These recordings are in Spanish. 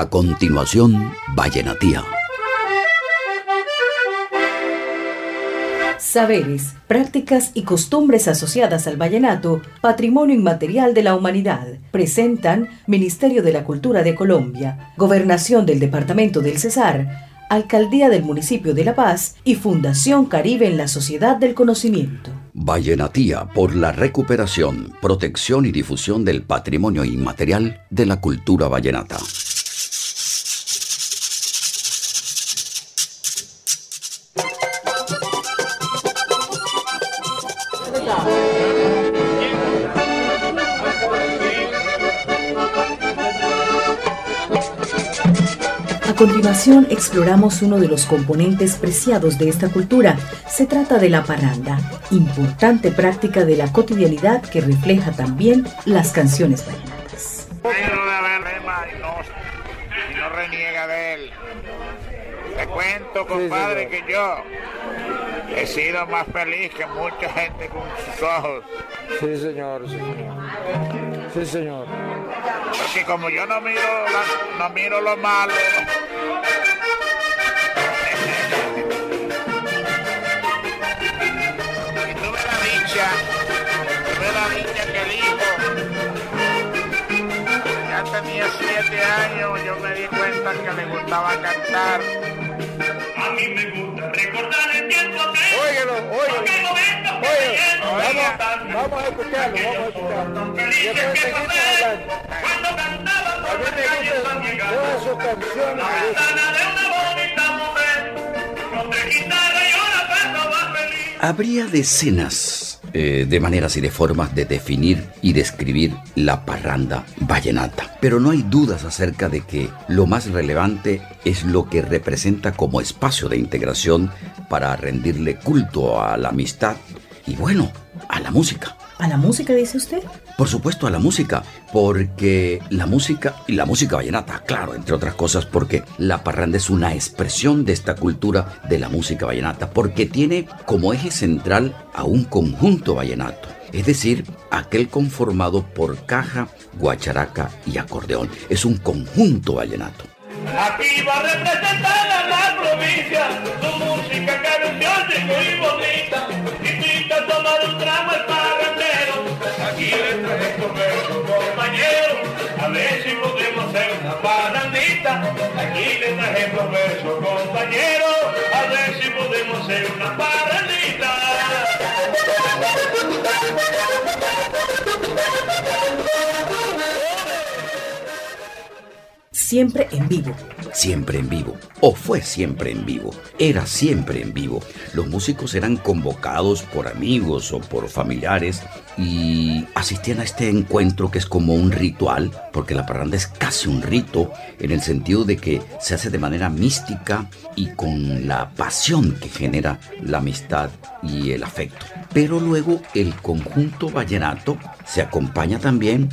A continuación, Vallenatía. Saberes, prácticas y costumbres asociadas al vallenato, patrimonio inmaterial de la humanidad, presentan Ministerio de la Cultura de Colombia, Gobernación del Departamento del Cesar, Alcaldía del Municipio de La Paz y Fundación Caribe en la Sociedad del Conocimiento. Vallenatía por la recuperación, protección y difusión del patrimonio inmaterial de la cultura vallenata. Continuación exploramos uno de los componentes preciados de esta cultura. Se trata de la parranda, importante práctica de la cotidianidad que refleja también las canciones vallenatas. Y no reniega de él. Te cuento, compadre, que yo he sido más feliz que mucha gente con sus ojos. Sí, señor, sí, señor. Sí, señor. Porque como yo no miro, la- no miro lo malo. Tenía siete años, yo me di cuenta que le gustaba cantar. A mí me gusta recordar el tiempo que Óigalo, óigalo. me vamos, vamos a escucharlo, vamos a escucharlo. Después que seguimos hablando. cuando cantaba A por mí la me gustan todas sus canciones. La me gustan. ventana de una bonita mujer con tres guitarras y una perra más feliz. Habría decenas eh, de maneras y de formas de definir y describir la parranda vallenata, pero no hay dudas acerca de que lo más relevante es lo que representa como espacio de integración para rendirle culto a la amistad y bueno, a la música. ¿A la música dice usted? Por supuesto a la música, porque la música y la música vallenata, claro, entre otras cosas, porque la parranda es una expresión de esta cultura de la música vallenata, porque tiene como eje central a un conjunto vallenato, es decir, aquel conformado por caja, guacharaca y acordeón. Es un conjunto vallenato. Aquí va la provincia música bonita. Verso, compañero. A ver si podemos hacer una parrandita. Aquí le trajemos verso, compañero. A ver si podemos hacer una parrandita. Siempre en vivo. siempre en vivo, o fue siempre en vivo, era siempre en vivo. Los músicos eran convocados por amigos o por familiares y asistían a este encuentro que es como un ritual, porque la parranda es casi un rito en el sentido de que se hace de manera mística y con la pasión que genera la amistad y el afecto. Pero luego el conjunto vallenato se acompaña también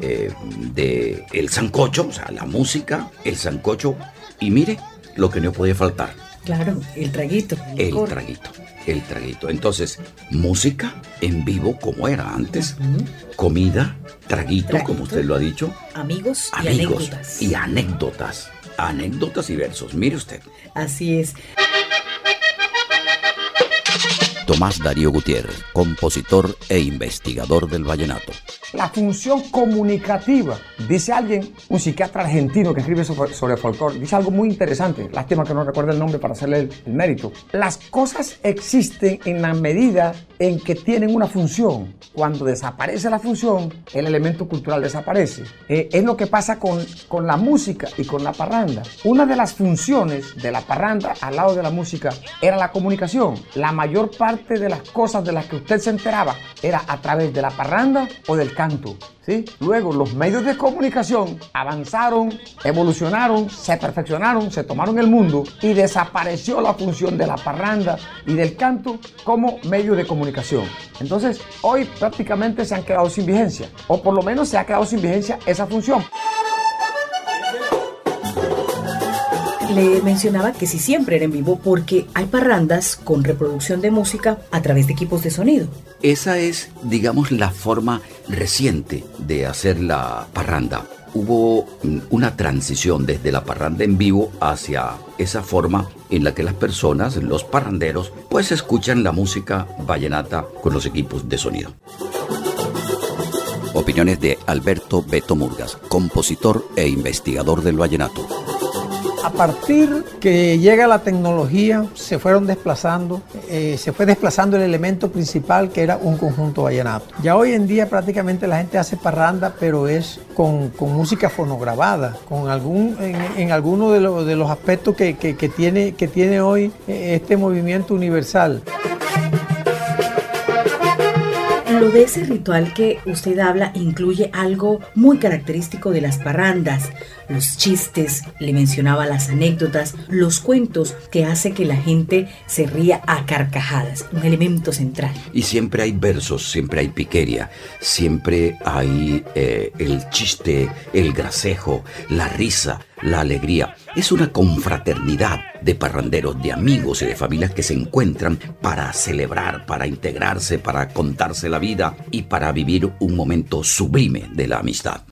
eh, de el sancocho, o sea, la música, el sancocho y mire lo que no podía faltar, Claro, el traguito. el traguito, el traguito. Entonces, música en vivo como era antes, comida, traguito, Traguito. como usted lo ha dicho, Amigos, y anécdotas. y anécdotas, anécdotas y versos. Mire usted. Así es. Tomás Darío Gutiérrez, compositor e investigador del vallenato. La función comunicativa. Dice alguien, un psiquiatra argentino que escribe sobre, sobre folclore, dice algo muy interesante. Lástima que no recuerde el nombre para hacerle el, el mérito. Las cosas existen en la medida en que tienen una función. Cuando desaparece la función, el elemento cultural desaparece. Eh, es lo que pasa con, con la música y con la parranda. Una de las funciones de la parranda al lado de la música era la comunicación. La mayor parte de las cosas de las que usted se enteraba era a través de la parranda o del canto. ¿sí? Luego los medios de comunicación avanzaron, evolucionaron, se perfeccionaron, se tomaron el mundo y desapareció la función de la parranda y del canto como medio de comunicación. Entonces hoy prácticamente se han quedado sin vigencia o por lo menos se ha quedado sin vigencia esa función. Le mencionaba que si siempre era en vivo porque hay parrandas con reproducción de música a través de equipos de sonido. Esa es, digamos, la forma reciente de hacer la parranda. Hubo mm, una transición desde la parranda en vivo hacia esa forma en la que las personas, los parranderos, pues escuchan la música vallenata con los equipos de sonido. Opiniones de Alberto Beto Murgas, compositor e investigador del vallenato. A partir que llega la tecnología, se fueron desplazando, eh, se fue desplazando el elemento principal que era un conjunto vallenato. Ya hoy en día prácticamente la gente hace parranda, pero es con, música fonograbada, con algún, en, alguno de, de, los aspectos que, que, tiene, que tiene hoy eh, este movimiento universal. Lo de ese ritual que usted habla incluye algo muy característico de las parrandas, los chistes, le mencionaba las anécdotas, los cuentos que hace que la gente se ría a carcajadas, un elemento central. Y siempre hay versos, siempre hay piqueria, siempre hay eh, el chiste, el gracejo, la risa, la alegría. Es una confraternidad de parranderos, de amigos y de familias que se encuentran para celebrar, para integrarse, para contarse la vida y para vivir un momento sublime de la amistad.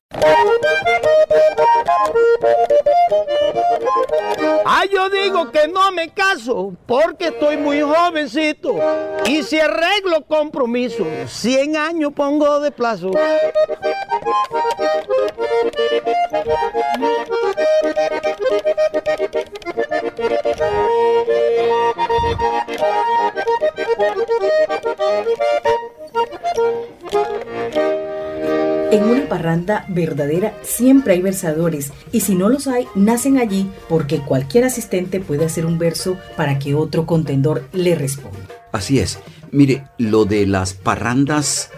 Ah, yo digo que no me caso porque estoy muy jovencito y si arreglo compromiso, 100 años pongo de plazo. Verdadera siempre hay versadores y si no los hay, nacen allí porque cualquier asistente puede hacer un verso para que otro contendor le responda. Así es. Mire, lo de las parrandas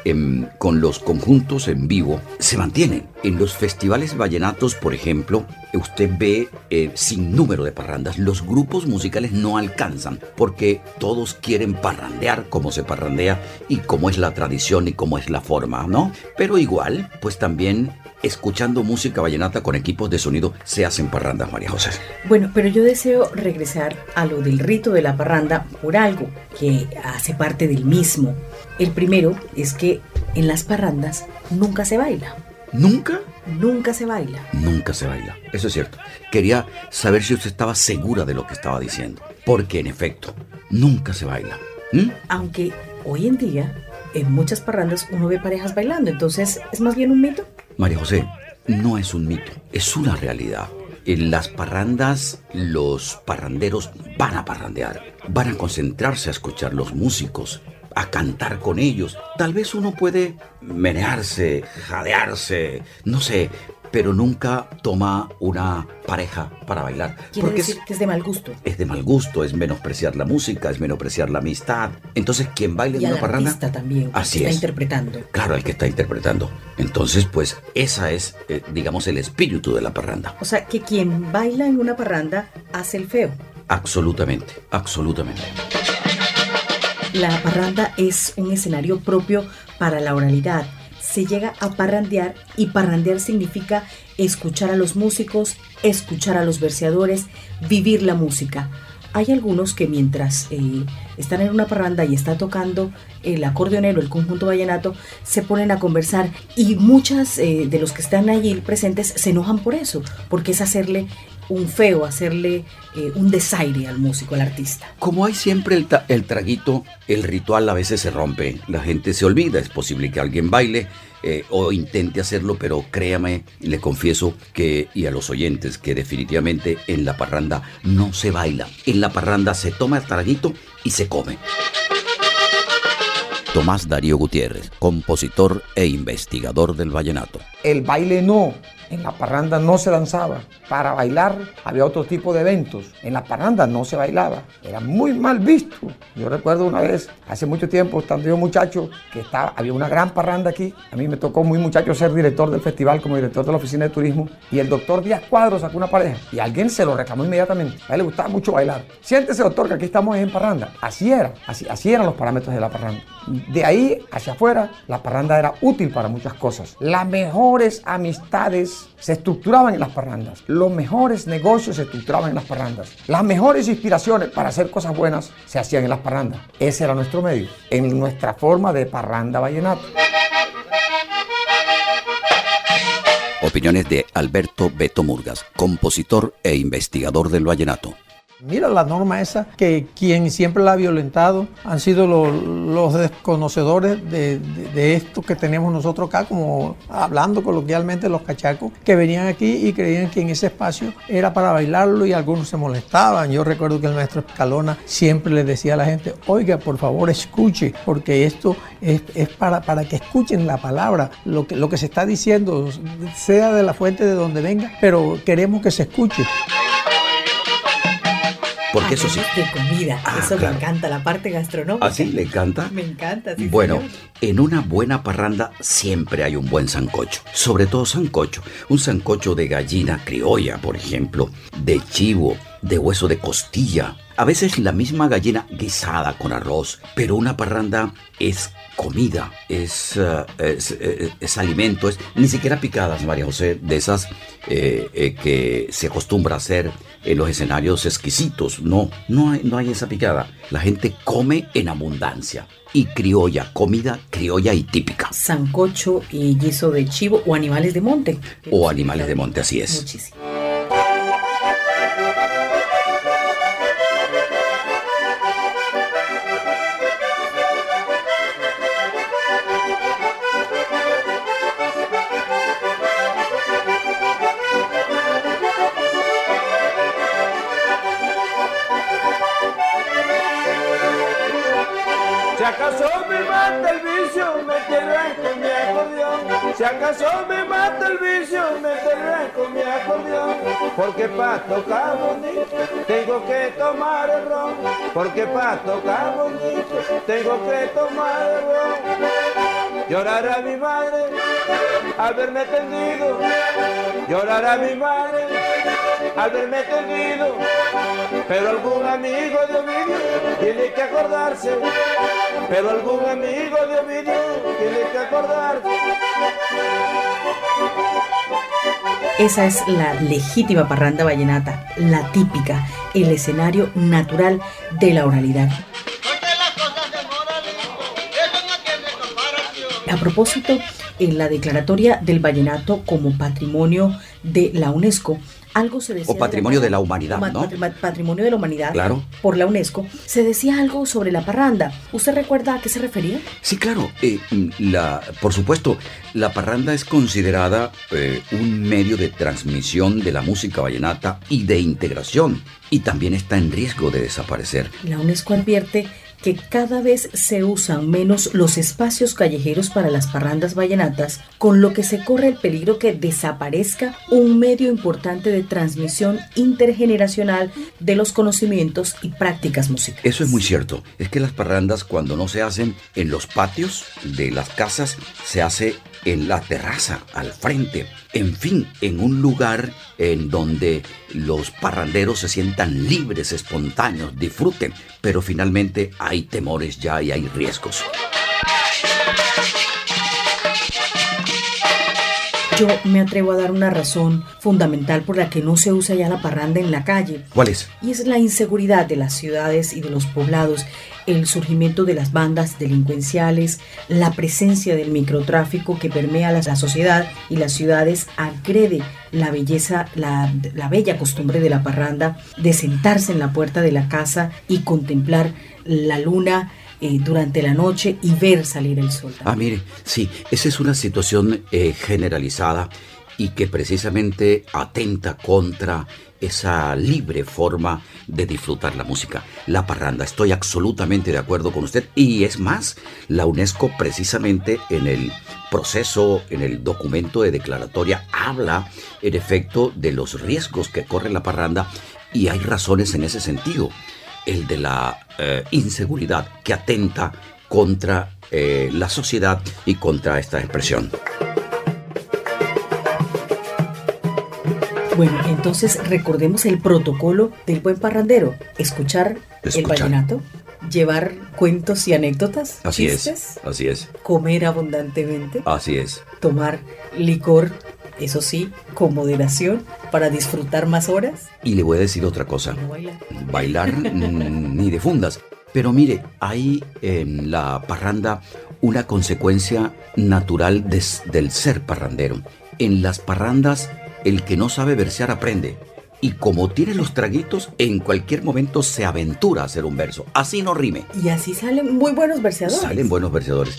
con los conjuntos en vivo se mantienen. En los festivales vallenatos, por ejemplo, usted ve eh, sin número de parrandas. Los grupos musicales no alcanzan porque todos quieren parrandear como se parrandea y como es la tradición y cómo es la forma, ¿no? Pero igual, pues también escuchando música vallenata con equipos de sonido se hacen parrandas, María José. Bueno, pero yo deseo regresar a lo del rito de la parranda por algo que hace parte del mismo. El primero es que en las parrandas nunca se baila. ¿Nunca? Nunca se baila. Nunca se baila. Eso es cierto. Quería saber si usted estaba segura de lo que estaba diciendo. Porque en efecto, nunca se baila. ¿Mm? Aunque hoy en día en muchas parrandas uno ve parejas bailando, entonces es más bien un mito. María José, no es un mito, es una realidad. En las parrandas los parranderos van a parrandear, van a concentrarse a escuchar los músicos, a cantar con ellos. Tal vez uno puede menearse, jadearse, no sé, pero nunca toma una pareja para bailar. Quiere porque decir que es de mal gusto. Es de mal gusto, es menospreciar la música, es menospreciar la amistad. Entonces, quien baile en una parranda. también, así está interpretando. Claro, el que está interpretando. Entonces, pues, esa es, eh, digamos, el espíritu de la parranda. O sea, que quien baila en una parranda hace el feo. Absolutamente, absolutamente. La parranda es un escenario propio para la oralidad se llega a parrandear y parrandear significa escuchar a los músicos, escuchar a los verseadores, vivir la música. Hay algunos que mientras eh, están en una parranda y está tocando el acordeonero, el conjunto vallenato, se ponen a conversar y muchas eh, de los que están allí presentes se enojan por eso, porque es hacerle un feo, hacerle eh, un desaire al músico, al artista. Como hay siempre el, el, traguito, el ritual a veces se rompe, la gente se olvida, es posible que alguien baile eh, o intente hacerlo, pero créame, le confieso que, y a los oyentes, que definitivamente en la parranda no se baila, en la parranda se toma el traguito y se come. Tomás Darío Gutiérrez, compositor e investigador del vallenato. El baile no, en la parranda no se danzaba. Para bailar había otro tipo de eventos. En la parranda no se bailaba. Era muy mal visto. Yo recuerdo una vez, hace mucho tiempo, estando yo muchacho, que estaba, había una gran parranda aquí. A mí me tocó muy muchacho ser director del festival como director de la oficina de turismo. Y el doctor Díaz Cuadro sacó una pareja. Y alguien se lo reclamó inmediatamente. A él le gustaba mucho bailar. Siéntese, doctor, que aquí estamos en parranda. Así era. Así, así eran los parámetros de la parranda De ahí hacia afuera, la parranda era útil para muchas cosas. Las mejores amistades se estructuraban en las parrandas. Los mejores negocios se estructuraban en las parrandas. Las mejores inspiraciones para hacer cosas buenas se hacían en las parrandas. Ese era nuestro medio, en nuestra forma de parranda vallenato. Opiniones de Alberto Beto Murgas, compositor e investigador del vallenato. Mira la norma esa, que quien siempre la ha violentado han sido lo- los desconocedores de, de- de esto que tenemos nosotros acá, como hablando coloquialmente los cachacos, que venían aquí y creían que en ese espacio era para bailarlo y algunos se molestaban. Yo recuerdo que el maestro Escalona siempre le decía a la gente, oiga, por favor escuche, porque esto es, es para, para que escuchen la palabra, lo que, lo que se está diciendo, sea de la fuente de donde venga, pero queremos que se escuche. Porque eso sí. De comida. Ah, eso claro. me encanta, la parte gastronómica. ¿Así le encanta? Me encanta, sí, Bueno, señor. en una buena parranda siempre hay un buen sancocho. Sobre todo sancocho. Un sancocho de gallina criolla, por ejemplo, de chivo, de hueso de costilla. A veces la misma gallina guisada con arroz. Pero una parranda es comida, es, eh, es, eh, es alimento, es ni siquiera picadas, María José, de esas eh, eh, que se acostumbra a hacer en los escenarios exquisitos. No, no hay, no hay esa picada. La gente come en abundancia. Y criolla, comida criolla y típica. Sancocho y guiso de chivo o animales de monte. O animales de monte, así es. Muchísimo. Si acaso me mata el vicio, me enterré con mi acordeón. Si acaso me mata el vicio, me enterré con mi acordeón. Porque para tocar bonito, tengo que tomar el ron. Porque para tocar bonito, tengo que tomar el ron. Llorará mi madre al verme tendido. Llorará mi madre al verme tendido. Pero algún amigo de Ovidio tiene que acordarse. Pero algún amigo de Ovidio tiene que acordarse. Esa es la legítima parranda vallenata, la típica, el escenario natural de la oralidad. A propósito, en la declaratoria del vallenato como patrimonio de la UNESCO, algo se decía. O patrimonio de la humanidad, Ma- ¿no? patri- Patrimonio de la humanidad. Claro. Por la UNESCO, se decía algo sobre la parranda. ¿Usted recuerda a qué se refería? Sí, claro. eh, mm, la, por supuesto, la parranda es considerada eh, un medio de transmisión de la música vallenata y de integración. Y también está en riesgo de desaparecer. La UNESCO advierte que cada vez se usan menos los espacios callejeros para las parrandas vallenatas, con lo que se corre el peligro que desaparezca un medio importante de transmisión intergeneracional de los conocimientos y prácticas musicales. Eso es muy cierto. Es que las parrandas cuando no se hacen en los patios de las casas, se hace en la terraza, al frente. En fin, en un lugar en donde los parranderos se sientan libres, espontáneos, disfruten. Pero finalmente hay temores ya y hay riesgos. Yo me atrevo a dar una razón fundamental por la que no se usa ya la parranda en la calle. ¿Cuál es? Y es la inseguridad de las ciudades y de los poblados, el surgimiento de las bandas delincuenciales, la presencia del microtráfico que permea la, la sociedad y las ciudades agrede la belleza, la, la bella costumbre de la parranda de sentarse en la puerta de la casa y contemplar la luna eh, durante la noche y ver salir el sol. Ah, mire, sí, esa es una situación eh, generalizada y que precisamente atenta contra esa libre forma de disfrutar la música, la parranda. Estoy absolutamente de acuerdo con usted y es más, la UNESCO precisamente en el proceso, en el documento de declaratoria, habla en efecto de los riesgos que corre la parranda y hay razones en ese sentido. El de la eh, inseguridad que atenta contra eh, la sociedad y contra esta expresión. Bueno, entonces recordemos el protocolo del buen parrandero. Escuchar, el vallenato, llevar cuentos y anécdotas, Así chistes, es, así es, comer abundantemente, así es. tomar licor, eso sí, con moderación, para disfrutar más horas, Y le voy a decir otra cosa. no bailar. bailar mm, ni de fundas. Pero mire, hay en la parranda una consecuencia natural del ser parrandero. En las parrandas, el que no sabe versear aprende. Y como tiene los traguitos, en cualquier momento se aventura a hacer un verso. Así no rime. Y así salen muy buenos verseadores. Salen buenos verseadores.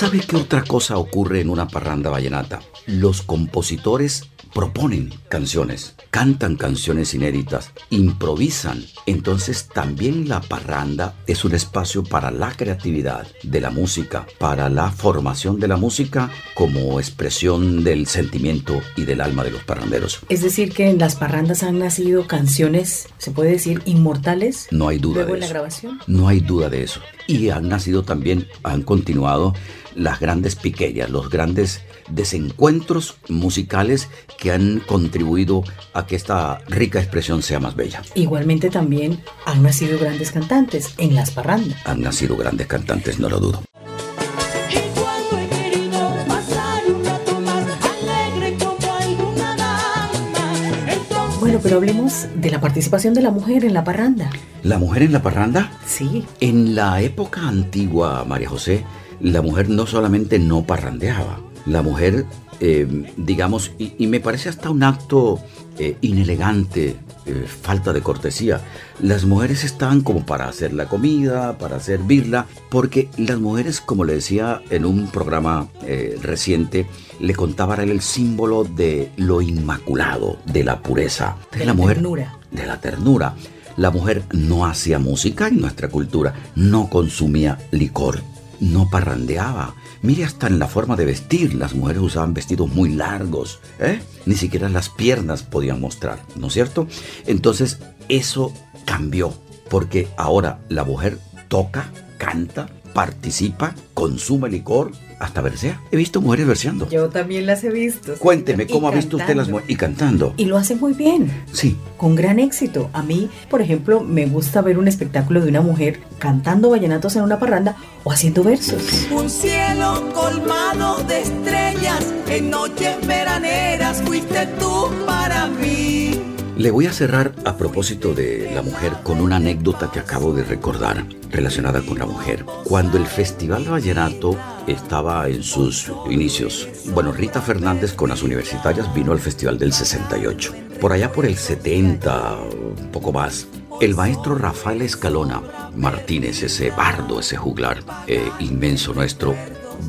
¿Sabe qué otra cosa ocurre en una parranda vallenata? Los compositores proponen canciones, cantan canciones inéditas, improvisan. Entonces también la parranda es un espacio para la creatividad de la música, para la formación de la música como expresión del sentimiento y del alma de los parranderos. Es decir, que en las parrandas han nacido canciones, se puede decir, inmortales. No hay duda Luego de en la grabación. No hay duda de eso. Y han nacido también, han continuado las grandes piqueras, los grandes desencuentros musicales que han contribuido a que esta rica expresión sea más bella. Igualmente también han nacido grandes cantantes en las parrandas. Han nacido grandes cantantes, no lo dudo. Bueno, pero hablemos de la participación de la mujer en la parranda. La mujer en la parranda, Sí, en la época antigua, María José, la mujer no solamente no parrandeaba, la mujer, eh, digamos, y, y me parece hasta un acto eh, inelegante, eh, falta de cortesía. Las mujeres estaban como para hacer la comida, para servirla, porque las mujeres, como le decía en un programa reciente, le contaba a él el símbolo de lo inmaculado, de la pureza. De la ternura. De la ternura. La mujer no hacía música en nuestra cultura, no consumía licor, no parrandeaba. Mire hasta en la forma de vestir, las mujeres usaban vestidos muy largos, ¿eh? Ni siquiera las piernas podían mostrar, ¿no es cierto? Entonces eso cambió, porque ahora la mujer toca, canta, participa, consume licor, hasta versea. He visto mujeres verseando. yo también las he visto. Cuénteme, Y ¿cómo ha visto usted las mujeres? Y cantando. Y lo hacen muy bien. Sí, con gran éxito. A mí, por ejemplo, me gusta ver un espectáculo de una mujer cantando vallenatos en una parranda o haciendo versos. un cielo colmado de estrellas en noches veraneras fuiste tú para mí. Le voy a cerrar a propósito de la mujer con una anécdota que acabo de recordar relacionada con la mujer. Cuando el Festival Vallenato estaba en sus inicios, bueno, Rita Fernández con las universitarias vino al Festival del 68. Por allá por el 70, un poco más, el maestro Rafael Escalona Martínez, ese bardo, ese juglar eh, inmenso nuestro,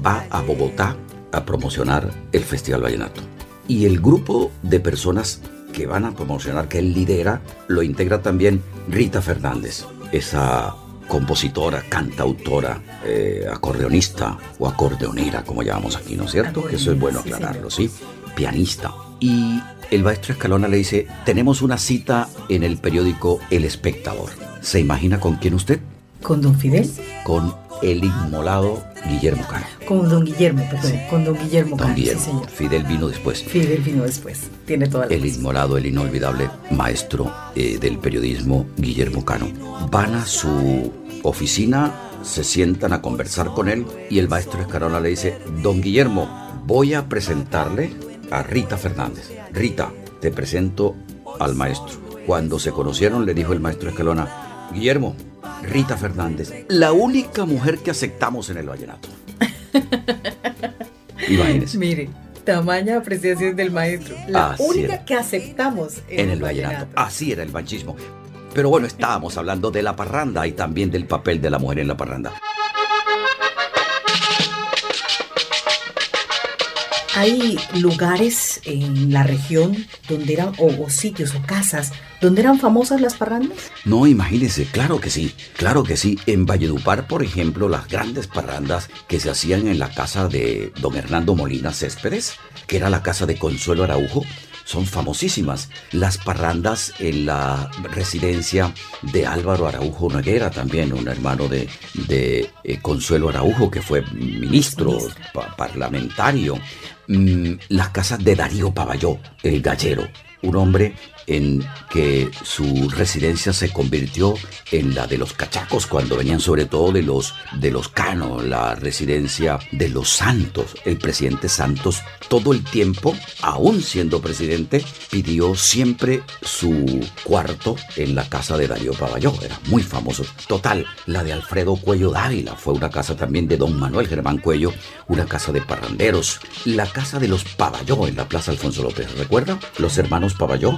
va a Bogotá a promocionar el Festival Vallenato. Y el grupo de personas que van a promocionar, que él lidera, lo integra también Rita Fernández, esa compositora, cantautora, eh, acordeonista o acordeonera, como llamamos aquí, ¿no es cierto? Que eso es bueno aclararlo, ¿sí? Pianista. Y el maestro Escalona le dice, tenemos una cita en el periódico El Espectador. ¿Se imagina con quién usted? Con don Fidel, Con el inmolado Guillermo Cano. con don Guillermo, perdón, con don Guillermo. Don Cano, sí, señor. Fidel vino después. Fidel vino después. Tiene toda la el razón. inmolado, el inolvidable maestro eh, del periodismo Guillermo Cano. Van a su oficina, se sientan a conversar con él y el maestro Escarola le dice, don Guillermo, voy a presentarle a Rita Fernández. Rita, te presento al maestro. Cuando se conocieron le dijo el maestro Escalona, Guillermo, Rita Fernández, la única mujer que aceptamos en el vallenato. Imagínese. Mire, tamaña apreciación del maestro. La Así única era. que aceptamos en el vallenato. Así era el banchismo. Pero bueno, estábamos hablando de la parranda y también del papel de la mujer en la parranda. Hay lugares en la región donde eran, o, o sitios o casas, donde eran famosas las parrandas. No, imagínense, claro que sí, claro que sí. En Valledupar, por ejemplo, las grandes parrandas que se hacían en la casa de don Hernando Molina Céspedes, que era la casa de Consuelo Araujo, son famosísimas. Las parrandas en la residencia de Álvaro Araujo Noguera, también un hermano de, de eh, Consuelo Araujo, que fue ministro, pa- parlamentario. Mm, las casas de Darío Paballó, el gallero, un hombre en que su residencia se convirtió en la de los cachacos cuando venían sobre todo de los de los canos, la residencia de los Santos. El presidente Santos todo el tiempo, aún siendo presidente, pidió siempre su cuarto en la casa de Darío Paballó. Era muy famoso. Total, la de Alfredo Cuello Dávila fue una casa también de don Manuel Germán Cuello, una casa de parranderos. La casa de los Paballó en la Plaza Alfonso López. ¿Recuerda? Los hermanos Paballó.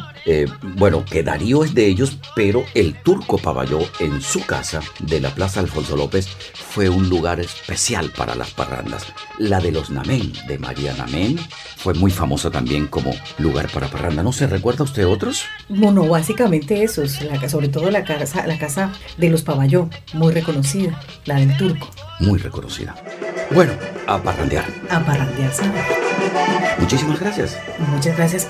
Bueno, que Darío es de ellos, pero el turco Paballó en su casa de la Plaza Alfonso López fue un lugar especial para las parrandas. La de los Namén, de María Namén, fue muy famosa también como lugar para parranda. ¿No se recuerda usted otros? Bueno, básicamente esos, la- sobre todo la casa, la casa de los Paballó, muy reconocida, la del turco, Muy reconocida. Bueno, a parrandear. a parrandearse. Muchísimas gracias. Muchas gracias